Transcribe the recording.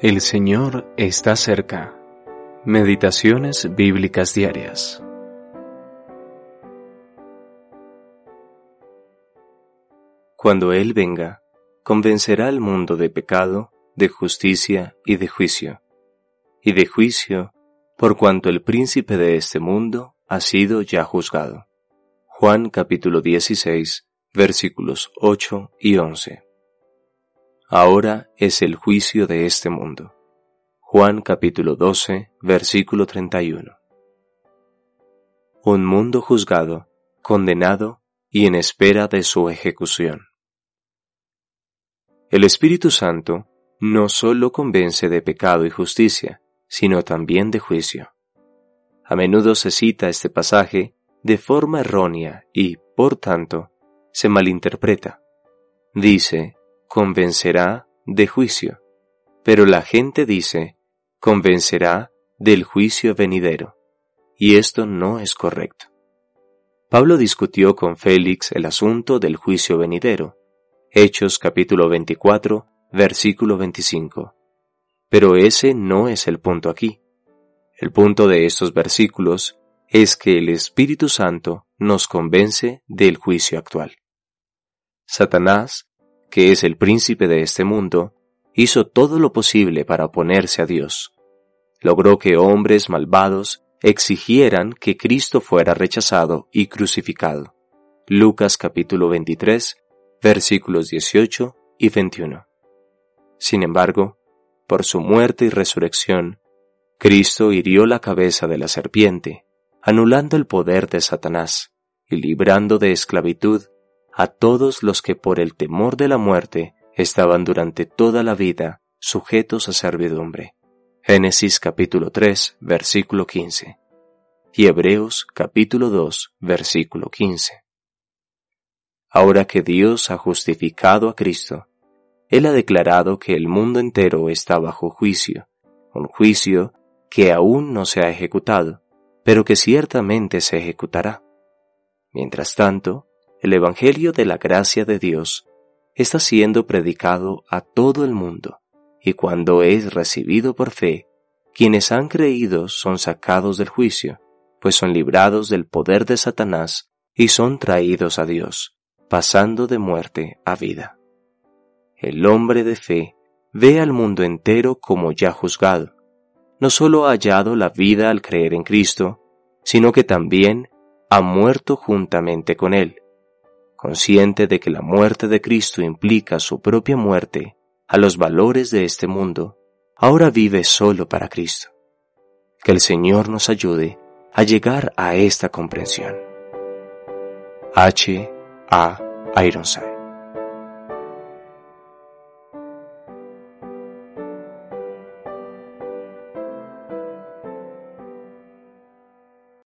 El Señor está cerca. Meditaciones bíblicas diarias. Cuando Él venga, convencerá al mundo de pecado, de justicia y de juicio. Y de juicio, por cuanto el príncipe de este mundo ha sido ya juzgado. Juan capítulo 16, versículos 8 y 11. Ahora es el juicio de este mundo. Juan capítulo 12, versículo 31. Un mundo juzgado, condenado y en espera de su ejecución. El Espíritu Santo no solo convence de pecado y justicia, sino también de juicio. A menudo se cita este pasaje de forma errónea y, por tanto, se malinterpreta. Dice, convencerá de juicio, pero la gente dice, convencerá del juicio venidero, y esto no es correcto. Pablo discutió con Félix el asunto del juicio venidero, Hechos capítulo 24, versículo 25. Pero ese no es el punto aquí. El punto de estos versículos es que el Espíritu Santo nos convence del juicio actual. Satanás que es el príncipe de este mundo, hizo todo lo posible para oponerse a Dios. Logró que hombres malvados exigieran que Cristo fuera rechazado y crucificado. Lucas capítulo 23, versículos 18 y 21. Sin embargo, por su muerte y resurrección, Cristo hirió la cabeza de la serpiente, anulando el poder de Satanás y librando de esclavitud a todos los que por el temor de la muerte estaban durante toda la vida sujetos a servidumbre. Génesis capítulo 3, versículo 15. Y Hebreos capítulo 2, versículo 15. Ahora que Dios ha justificado a Cristo, Él ha declarado que el mundo entero está bajo juicio, un juicio que aún no se ha ejecutado, pero que ciertamente se ejecutará. Mientras tanto, el Evangelio de la gracia de Dios está siendo predicado a todo el mundo, y cuando es recibido por fe, quienes han creído son sacados del juicio, pues son librados del poder de Satanás y son traídos a Dios, pasando de muerte a vida. El hombre de fe ve al mundo entero como ya juzgado. No solo ha hallado la vida al creer en Cristo, sino que también ha muerto juntamente con Él consciente de que la muerte de Cristo implica su propia muerte a los valores de este mundo, ahora vive solo para Cristo. Que el Señor nos ayude a llegar a esta comprensión. H. A. Ironside